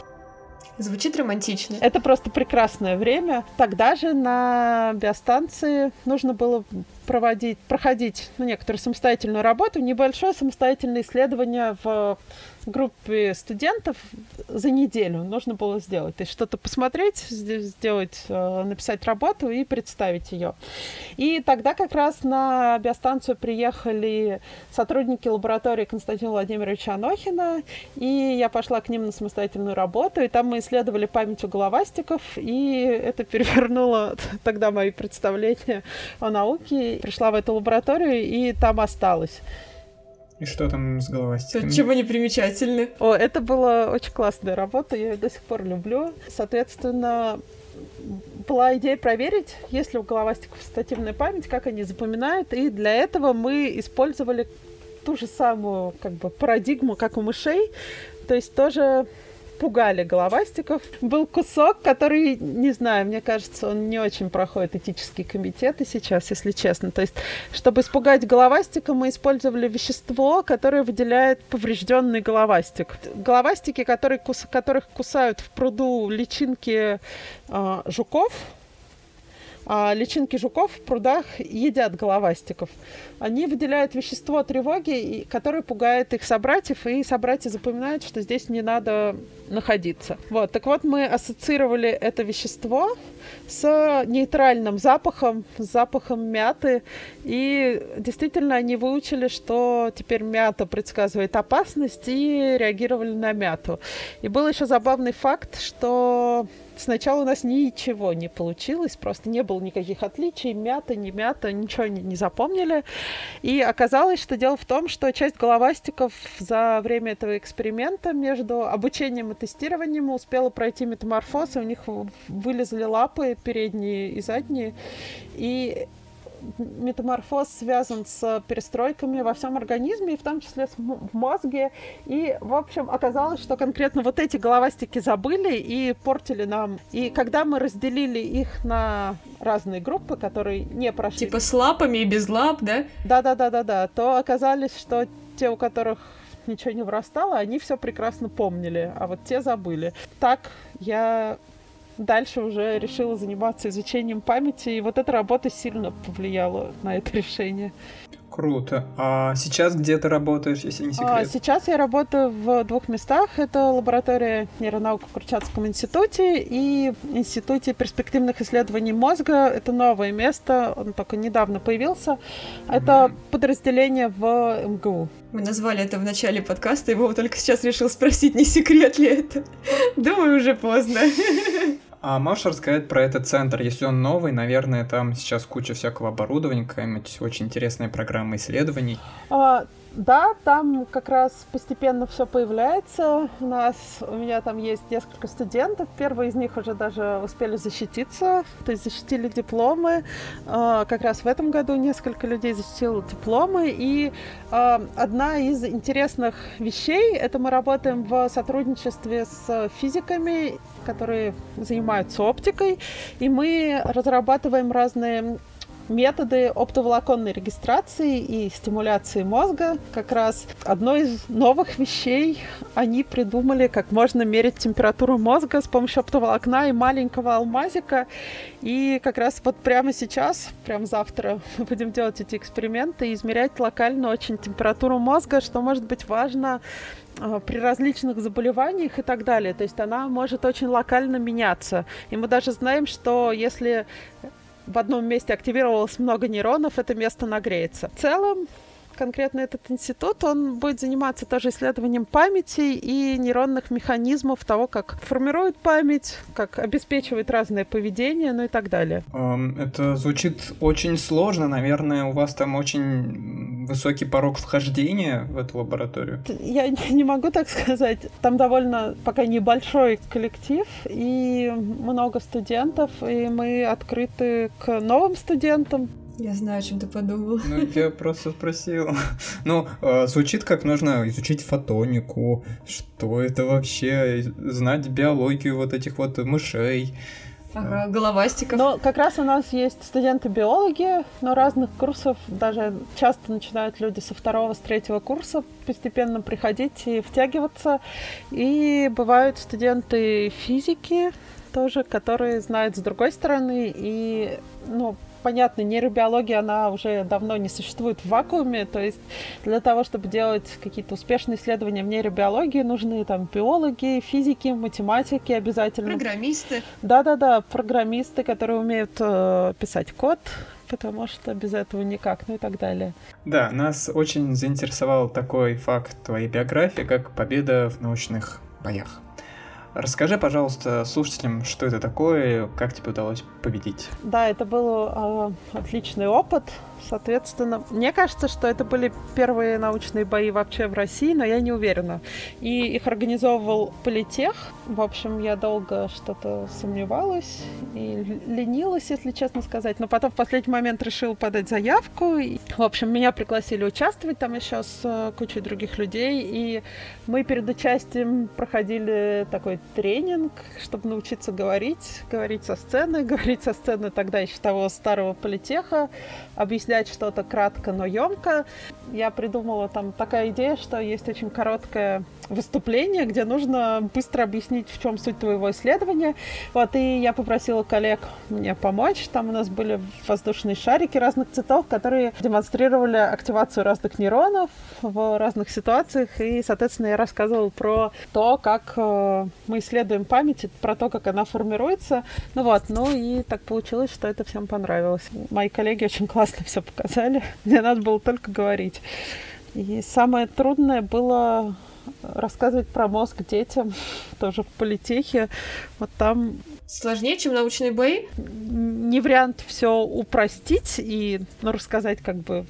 Звучит романтично. Это просто прекрасное время. Тогда же на биостанции нужно было проводить, проходить ну, некоторую самостоятельную работу, небольшое самостоятельное исследование в группе студентов за неделю нужно было сделать. То есть что-то посмотреть, сделать, э, написать работу и представить ее. И тогда как раз на биостанцию приехали сотрудники лаборатории Константина Владимировича Анохина, и я пошла к ним на самостоятельную работу, и там мы исследовали память у головастиков, и это перевернуло тогда мои представления о науке пришла в эту лабораторию и там осталась. И что там с головастиками? Чего не примечательны? О, это была очень классная работа, я ее до сих пор люблю. Соответственно, была идея проверить, есть ли у головастиков стативная память, как они запоминают, и для этого мы использовали ту же самую как бы парадигму, как у мышей, то есть тоже пугали головастиков. Был кусок, который, не знаю, мне кажется, он не очень проходит этические комитеты сейчас, если честно. То есть, чтобы испугать головастика, мы использовали вещество, которое выделяет поврежденный головастик. Головастики, которые, которых кусают в пруду личинки э, жуков, а личинки жуков в прудах едят головастиков. Они выделяют вещество тревоги, которое пугает их собратьев, и собратья запоминают, что здесь не надо находиться. Вот, так вот, мы ассоциировали это вещество с нейтральным запахом, с запахом мяты, и действительно они выучили, что теперь мята предсказывает опасность, и реагировали на мяту. И был еще забавный факт, что Сначала у нас ничего не получилось, просто не было никаких отличий, мята, не мята, ничего не, не запомнили. И оказалось, что дело в том, что часть головастиков за время этого эксперимента между обучением и тестированием успела пройти метаморфоз, и у них вылезли лапы передние и задние. И метаморфоз связан с перестройками во всем организме, и в том числе в мозге. И, в общем, оказалось, что конкретно вот эти головастики забыли и портили нам. И когда мы разделили их на разные группы, которые не прошли... Типа с лапами и без лап, да? Да-да-да-да-да. То оказались, что те, у которых ничего не вырастало, они все прекрасно помнили, а вот те забыли. Так я дальше уже решила заниматься изучением памяти, и вот эта работа сильно повлияла на это решение. Круто. А сейчас где ты работаешь, если не а, секрет? А, сейчас я работаю в двух местах. Это лаборатория нейронаук в Курчатском институте и Институте перспективных исследований мозга. Это новое место, он только недавно появился. Это mm-hmm. подразделение в МГУ. Мы назвали это в начале подкаста, и Вова только сейчас решил спросить, не секрет ли это. Думаю, уже поздно. А можешь рассказать про этот центр? Если он новый, наверное, там сейчас куча всякого оборудования, какая-нибудь очень интересная программа исследований. А, да, там как раз постепенно все появляется. У нас, у меня там есть несколько студентов. Первые из них уже даже успели защититься, то есть защитили дипломы. А, как раз в этом году несколько людей защитило дипломы. И а, одна из интересных вещей, это мы работаем в сотрудничестве с физиками которые занимаются оптикой, и мы разрабатываем разные методы оптоволоконной регистрации и стимуляции мозга. Как раз одной из новых вещей они придумали, как можно мерить температуру мозга с помощью оптоволокна и маленького алмазика. И как раз вот прямо сейчас, прямо завтра, мы будем делать эти эксперименты и измерять локально очень температуру мозга, что может быть важно а, при различных заболеваниях и так далее. То есть она может очень локально меняться. И мы даже знаем, что если в одном месте активировалось много нейронов, это место нагреется. В целом, конкретно этот институт, он будет заниматься тоже исследованием памяти и нейронных механизмов того, как формирует память, как обеспечивает разное поведение, ну и так далее. Это звучит очень сложно, наверное, у вас там очень высокий порог вхождения в эту лабораторию. Я не могу так сказать. Там довольно пока небольшой коллектив и много студентов, и мы открыты к новым студентам. Я знаю, о чем ты подумал. Ну, я просто спросил. Ну, э, звучит как нужно изучить фотонику, что это вообще, знать биологию вот этих вот мышей. Ага, головастиков. Но как раз у нас есть студенты-биологи, но разных курсов, даже часто начинают люди со второго, с третьего курса постепенно приходить и втягиваться. И бывают студенты физики тоже, которые знают с другой стороны и, ну, понятно, нейробиология, она уже давно не существует в вакууме, то есть для того, чтобы делать какие-то успешные исследования в нейробиологии, нужны там биологи, физики, математики обязательно. Программисты. Да-да-да, программисты, которые умеют э, писать код, потому что без этого никак, ну и так далее. Да, нас очень заинтересовал такой факт твоей биографии, как победа в научных боях. Расскажи, пожалуйста, слушателям, что это такое, как тебе удалось победить. Да, это был э, отличный опыт. Соответственно, мне кажется, что это были первые научные бои вообще в России, но я не уверена. И их организовывал Политех. В общем, я долго что-то сомневалась и ленилась, если честно сказать. Но потом в последний момент решила подать заявку. И, в общем, меня пригласили участвовать там еще с э, кучей других людей. И мы перед участием проходили такой тренинг, чтобы научиться говорить, говорить со сцены, говорить со сцены тогда еще того старого политеха, объяснять что-то кратко, но емко. Я придумала там такая идея, что есть очень короткое выступление, где нужно быстро объяснить, в чем суть твоего исследования. Вот, и я попросила коллег мне помочь. Там у нас были воздушные шарики разных цветов, которые демонстрировали активацию разных нейронов в разных ситуациях. И, соответственно, я рассказывала про то, как э, мы исследуем память, про то, как она формируется. Ну вот, ну и так получилось, что это всем понравилось. Мои коллеги очень классно все показали. Мне надо было только говорить. И самое трудное было рассказывать про мозг детям, тоже в политехе. Вот там Сложнее, чем научные бои? Не вариант все упростить и ну, рассказать как бы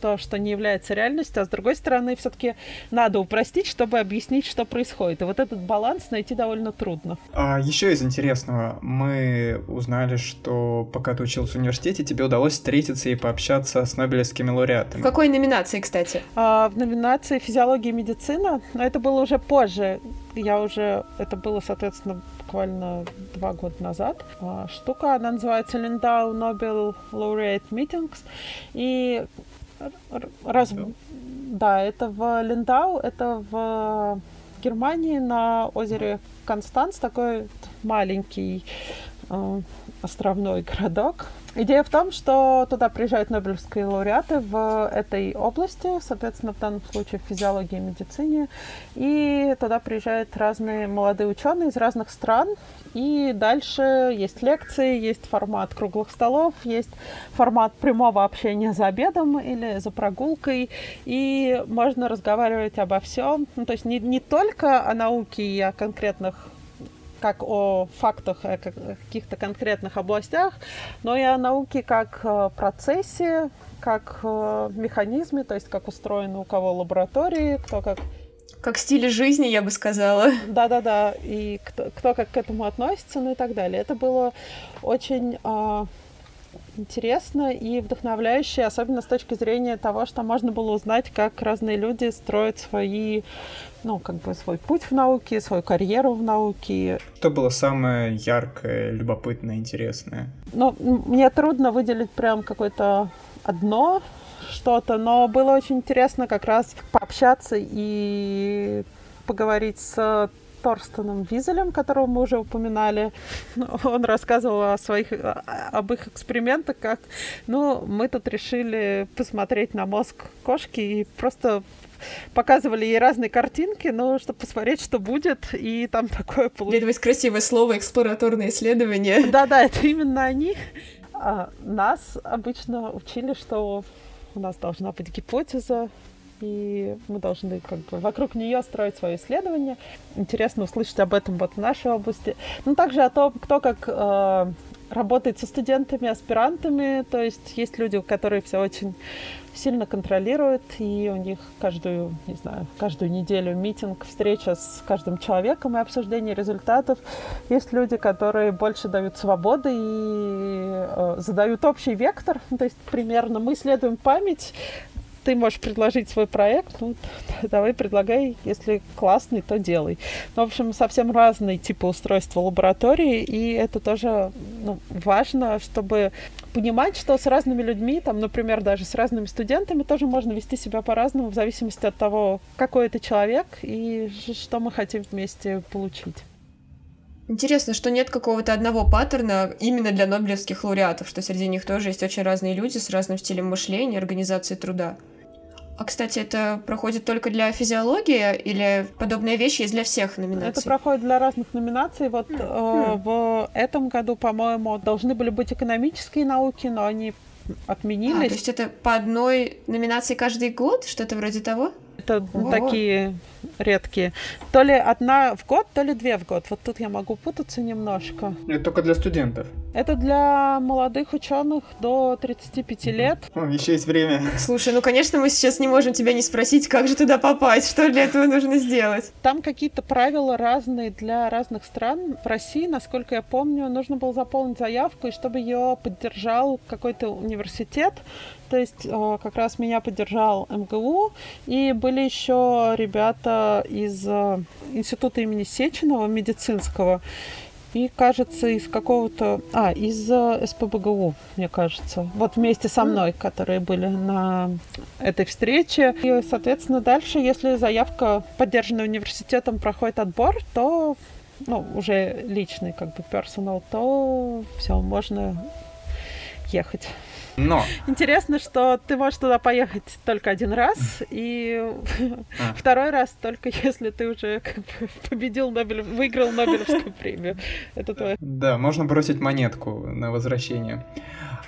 то, что не является реальностью, а с другой стороны, все-таки надо упростить, чтобы объяснить, что происходит. И вот этот баланс найти довольно трудно. А еще из интересного, мы узнали, что пока ты учился в университете, тебе удалось встретиться и пообщаться с Нобелевскими лауреатами. В какой номинации, кстати? А, в номинации физиология и медицина, но это было уже позже. Я уже, это было, соответственно, буквально два года назад. А, штука, она называется Lindau Nobel Laureate Meetings. И раз... Да, это в Линдау, это в Германии на озере Констанц, такой маленький э, островной городок. Идея в том, что туда приезжают нобелевские лауреаты в этой области, соответственно, в данном случае в физиологии и медицине, и туда приезжают разные молодые ученые из разных стран, и дальше есть лекции, есть формат круглых столов, есть формат прямого общения за обедом или за прогулкой, и можно разговаривать обо всем, ну, то есть не, не только о науке и о конкретных как о фактах, о каких-то конкретных областях, но и о науке как процессе, как механизме, то есть как устроены у кого лаборатории, кто как как стиле жизни, я бы сказала. Да-да-да, и кто, кто как к этому относится, ну и так далее. Это было очень э, интересно и вдохновляюще, особенно с точки зрения того, что можно было узнать, как разные люди строят свои, ну, как бы свой путь в науке, свою карьеру в науке. Что было самое яркое, любопытное, интересное? Ну, мне трудно выделить прям какое-то одно что-то, но было очень интересно как раз пообщаться и поговорить с Торстеном Визелем, которого мы уже упоминали. Он рассказывал о своих, об их экспериментах, как, ну, мы тут решили посмотреть на мозг кошки и просто показывали ей разные картинки, ну, чтобы посмотреть, что будет, и там такое получилось. Есть красивое слово «эксплораторное исследование». Да-да, это именно они. А нас обычно учили, что у нас должна быть гипотеза, и мы должны как бы вокруг нее строить свое исследование. Интересно услышать об этом вот в нашей области. Ну, также о том, кто как э, работает со студентами, аспирантами. То есть есть люди, которые все очень сильно контролируют, и у них каждую, не знаю, каждую неделю митинг, встреча с каждым человеком и обсуждение результатов. Есть люди, которые больше дают свободы и э, задают общий вектор. То есть примерно мы исследуем память, ты можешь предложить свой проект, ну, давай предлагай, если классный, то делай. Ну, в общем, совсем разные типы устройства лаборатории, и это тоже ну, важно, чтобы понимать, что с разными людьми, там, например, даже с разными студентами тоже можно вести себя по-разному в зависимости от того, какой это человек и что мы хотим вместе получить. Интересно, что нет какого-то одного паттерна именно для нобелевских лауреатов, что среди них тоже есть очень разные люди с разным стилем мышления, организации труда. А, кстати, это проходит только для физиологии или подобная вещь есть для всех номинаций? Это проходит для разных номинаций. Вот mm. э, в этом году, по-моему, должны были быть экономические науки, но они отменились. А, то есть это по одной номинации каждый год, что-то вроде того? Это О. такие редкие. То ли одна в год, то ли две в год. Вот тут я могу путаться немножко. Это только для студентов. Это для молодых ученых до 35 лет. О, еще есть время. Слушай, ну конечно мы сейчас не можем тебя не спросить, как же туда попасть, что для этого нужно сделать. Там какие-то правила разные для разных стран. В России, насколько я помню, нужно было заполнить заявку, и чтобы ее поддержал какой-то университет, то есть э, как раз меня поддержал МГУ, и были еще ребята из э, института имени Сеченова медицинского, и, кажется, из какого-то... А, из э, СПБГУ, мне кажется. Вот вместе со мной, которые были на этой встрече. И, соответственно, дальше, если заявка, поддержанная университетом, проходит отбор, то ну, уже личный как бы персонал, то все, можно ехать. Но... Интересно, что ты можешь туда поехать только один раз, и а. второй раз только если ты уже как бы победил Нобель, выиграл Нобелевскую премию. Это твое. Да, можно бросить монетку на возвращение.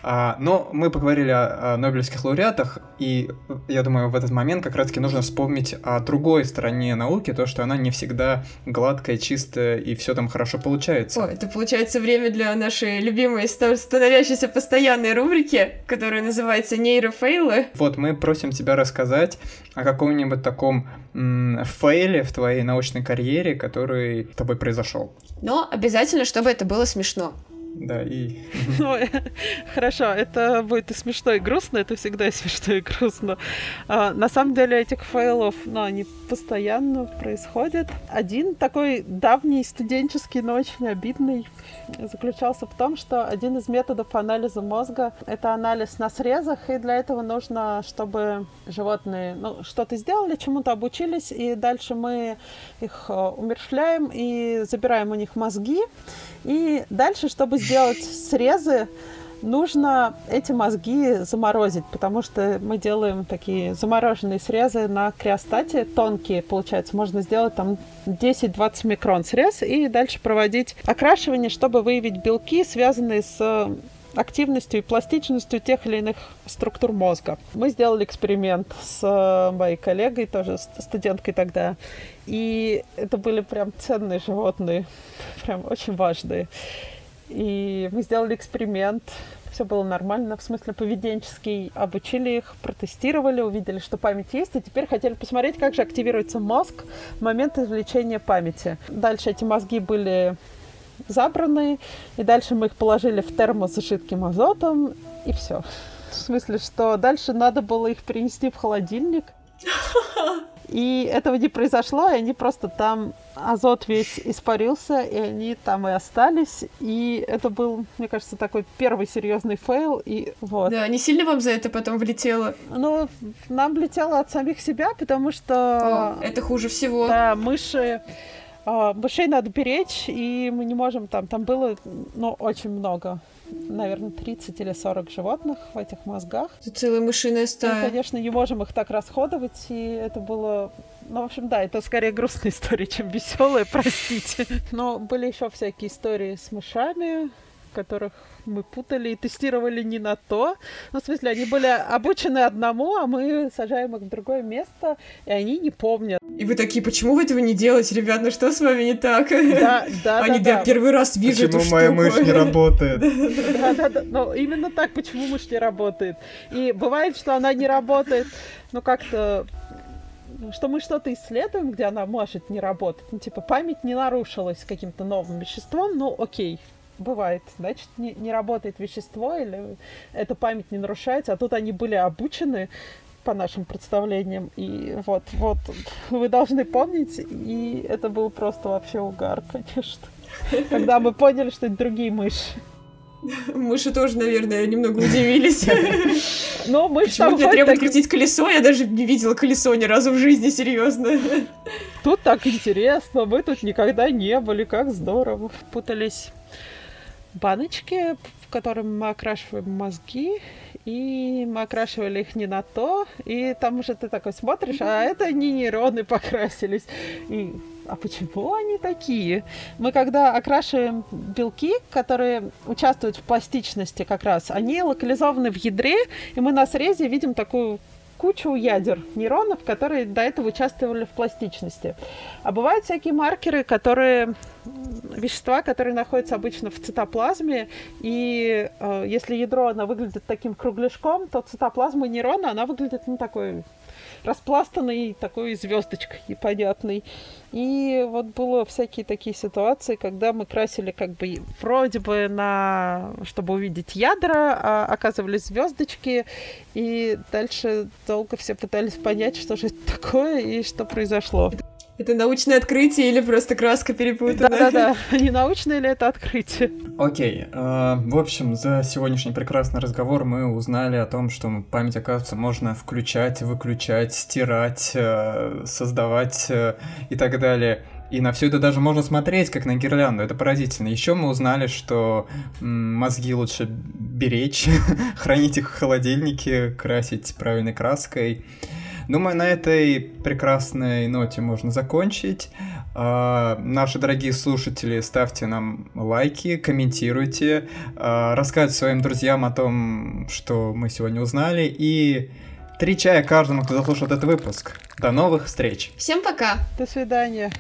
А, но мы поговорили о, о Нобелевских лауреатах, и я думаю, в этот момент как раз-таки нужно вспомнить о другой стороне науки, то, что она не всегда гладкая, чистая, и все там хорошо получается. О, это получается время для нашей любимой становящейся постоянной рубрики, которая называется «Нейрофейлы». Вот, мы просим тебя рассказать о каком-нибудь таком м- фейле в твоей научной карьере, который с тобой произошел. Но обязательно, чтобы это было смешно. Да, и... хорошо, это будет и смешно, и грустно, это всегда и смешно, и грустно. А, на самом деле этих фейлов, ну, они постоянно происходят. Один такой давний студенческий, но очень обидный, заключался в том, что один из методов анализа мозга — это анализ на срезах, и для этого нужно, чтобы животные ну, что-то сделали, чему-то обучились, и дальше мы их э, умершляем и забираем у них мозги, и дальше, чтобы сделать срезы, нужно эти мозги заморозить, потому что мы делаем такие замороженные срезы на криостате, тонкие, получается. Можно сделать там 10-20 микрон срез и дальше проводить окрашивание, чтобы выявить белки, связанные с активностью и пластичностью тех или иных структур мозга. Мы сделали эксперимент с моей коллегой, тоже студенткой тогда, и это были прям ценные животные, прям очень важные. И мы сделали эксперимент, все было нормально, в смысле поведенческий. Обучили их, протестировали, увидели, что память есть, и теперь хотели посмотреть, как же активируется мозг в момент извлечения памяти. Дальше эти мозги были забраны, и дальше мы их положили в термос с жидким азотом, и все. В смысле, что дальше надо было их перенести в холодильник. И этого не произошло, и они просто там, азот весь испарился, и они там и остались. И это был, мне кажется, такой первый серьезный fail. И вот. Да, не сильно вам за это потом влетело? Ну, нам влетело от самих себя, потому что... О, это хуже всего. Да, мыши а, мышей надо беречь, и мы не можем там, там было, ну, очень много, наверное, 30 или 40 животных в этих мозгах. Это целая мышиная стая. Мы, конечно, не можем их так расходовать, и это было ну, в общем, да, это скорее грустная история, чем веселая, простите. Но были еще всякие истории с мышами, которых мы путали и тестировали не на то. Ну, в смысле, они были обучены одному, а мы сажаем их в другое место, и они не помнят. И вы такие, почему вы этого не делаете, ребят? Ну что с вами не так? Да, да, Они, да, да, первый раз вижу Почему эту моя штуку. мышь не работает? Да, да, да. Ну, именно так, почему мышь не работает. И бывает, что она не работает, ну, как-то что мы что-то исследуем, где она может не работать. Ну, типа, память не нарушилась каким-то новым веществом, ну, окей, бывает. Значит, не, не работает вещество, или эта память не нарушается, а тут они были обучены по нашим представлениям. И вот, вот, вы должны помнить, и это был просто вообще угар, конечно. Когда мы поняли, что это другие мыши. Мыши тоже, наверное, немного удивились. Но мышь Почему там мне ходит требует так- крутить колесо? Я даже не видела колесо ни разу в жизни, серьезно. Тут так интересно, мы тут никогда не были, как здорово. Путались баночки, в которые мы окрашиваем мозги, и мы окрашивали их не на то, и там уже ты такой смотришь, а это не нейроны покрасились. И а почему они такие? Мы когда окрашиваем белки, которые участвуют в пластичности как раз, они локализованы в ядре, и мы на срезе видим такую кучу ядер нейронов, которые до этого участвовали в пластичности. А бывают всякие маркеры, которые вещества, которые находятся обычно в цитоплазме, и э, если ядро оно выглядит таким кругляшком, то цитоплазма нейрона она выглядит ну такой распластанной такой звездочкой непонятной. И вот было всякие такие ситуации, когда мы красили как бы вроде бы на, чтобы увидеть ядра, а оказывались звездочки, и дальше долго все пытались понять, что же это такое и что произошло. Это научное открытие или просто краска перепутана? Да-да-да, не научное ли это открытие? Окей, э, в общем, за сегодняшний прекрасный разговор мы узнали о том, что память, оказывается, можно включать, выключать, стирать, э, создавать э, и так далее. И на все это даже можно смотреть, как на гирлянду. Это поразительно. Еще мы узнали, что мозги лучше беречь, хранить их в холодильнике, красить правильной краской. Думаю, на этой прекрасной ноте можно закончить. А, наши дорогие слушатели, ставьте нам лайки, комментируйте, а, рассказывайте своим друзьям о том, что мы сегодня узнали. И три чая каждому, кто заслушал этот выпуск. До новых встреч! Всем пока! До свидания.